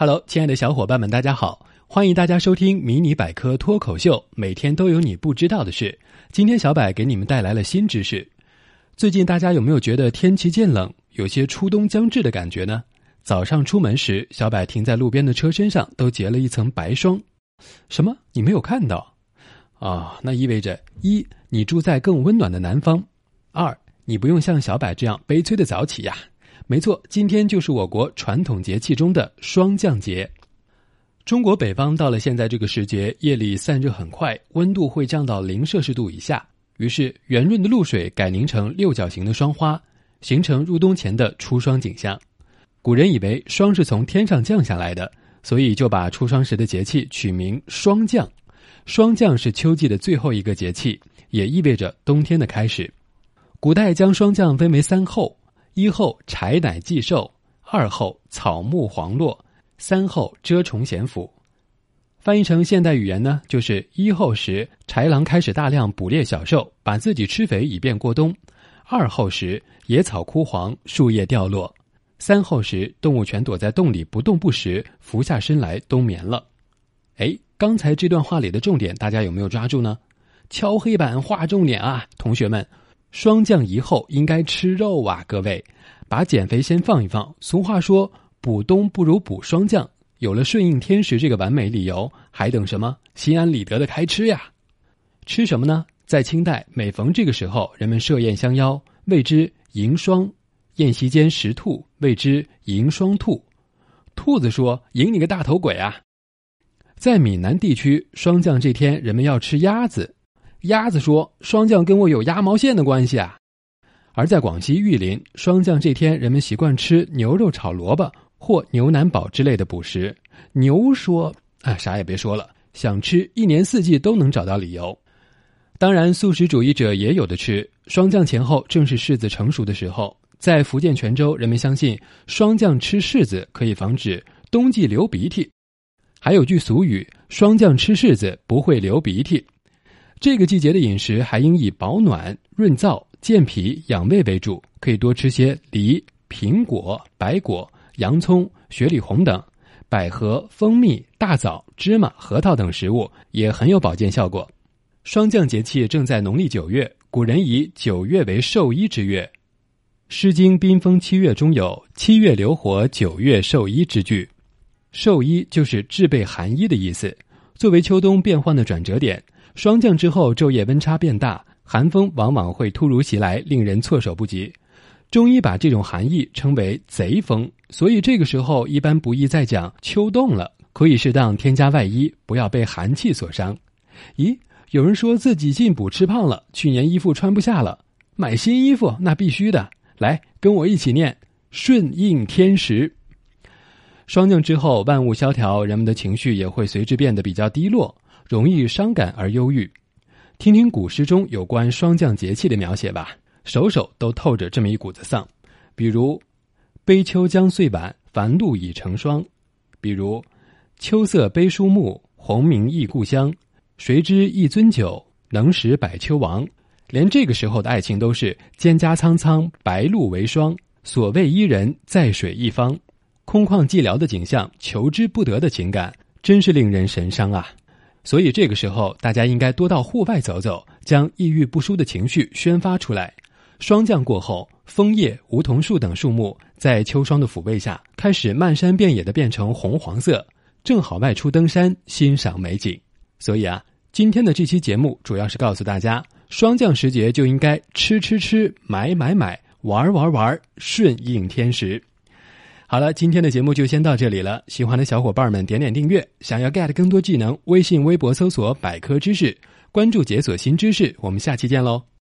Hello，亲爱的小伙伴们，大家好！欢迎大家收听《迷你百科脱口秀》，每天都有你不知道的事。今天小柏给你们带来了新知识。最近大家有没有觉得天气渐冷，有些初冬将至的感觉呢？早上出门时，小柏停在路边的车身上都结了一层白霜。什么？你没有看到？啊，那意味着一，你住在更温暖的南方；二，你不用像小柏这样悲催的早起呀。没错，今天就是我国传统节气中的霜降节。中国北方到了现在这个时节，夜里散热很快，温度会降到零摄氏度以下。于是，圆润的露水改凝成六角形的霜花，形成入冬前的初霜景象。古人以为霜是从天上降下来的，所以就把初霜时的节气取名霜降。霜降是秋季的最后一个节气，也意味着冬天的开始。古代将霜降分为三候。一后柴乃祭寿，二后草木黄落，三后蛰虫咸腐。翻译成现代语言呢，就是一后时豺狼开始大量捕猎小兽，把自己吃肥以便过冬；二后时野草枯黄，树叶掉落；三后时动物全躲在洞里不动不食，伏下身来冬眠了。哎，刚才这段话里的重点，大家有没有抓住呢？敲黑板画重点啊，同学们。霜降以后应该吃肉啊，各位，把减肥先放一放。俗话说，补冬不如补霜降。有了顺应天时这个完美理由，还等什么？心安理得的开吃呀！吃什么呢？在清代，每逢这个时候，人们设宴相邀，谓之迎霜。宴席间食兔，谓之迎霜兔。兔子说：“迎你个大头鬼啊！”在闽南地区，霜降这天，人们要吃鸭子。鸭子说：“霜降跟我有鸭毛线的关系啊！”而在广西玉林，霜降这天，人们习惯吃牛肉炒萝卜或牛腩煲之类的补食。牛说：“哎，啥也别说了，想吃，一年四季都能找到理由。”当然，素食主义者也有的吃。霜降前后正是柿子成熟的时候，在福建泉州，人们相信霜降吃柿子可以防止冬季流鼻涕。还有句俗语：“霜降吃柿子不会流鼻涕。”这个季节的饮食还应以保暖、润燥、健脾、养胃为主，可以多吃些梨、苹果、白果、洋葱、雪里红等，百合、蜂蜜、大枣、芝麻、核桃等食物也很有保健效果。霜降节气正在农历九月，古人以九月为寿衣之月，《诗经·宾风七月》中有“七月流火，九月寿衣”之句，寿衣就是制备寒衣的意思，作为秋冬变换的转折点。霜降之后，昼夜温差变大，寒风往往会突如其来，令人措手不及。中医把这种寒意称为“贼风”，所以这个时候一般不宜再讲秋冻了，可以适当添加外衣，不要被寒气所伤。咦，有人说自己进补吃胖了，去年衣服穿不下了，买新衣服那必须的。来，跟我一起念：顺应天时。霜降之后，万物萧条，人们的情绪也会随之变得比较低落。容易伤感而忧郁，听听古诗中有关霜降节气的描写吧，首首都透着这么一股子丧。比如“悲秋将岁晚，繁露已成霜”；比如“秋色悲书木，鸿鸣忆故乡。谁知一樽酒，能使百秋亡。”连这个时候的爱情都是蒹葭苍苍，白露为霜。所谓伊人，在水一方。空旷寂寥的景象，求之不得的情感，真是令人神伤啊！所以这个时候，大家应该多到户外走走，将抑郁不舒的情绪宣发出来。霜降过后，枫叶、梧桐树等树木在秋霜的抚慰下，开始漫山遍野的变成红黄色，正好外出登山欣赏美景。所以啊，今天的这期节目主要是告诉大家，霜降时节就应该吃吃吃，买买买，玩玩玩，顺应天时。好了，今天的节目就先到这里了。喜欢的小伙伴们点点订阅，想要 get 更多技能，微信、微博搜索“百科知识”，关注解锁新知识。我们下期见喽！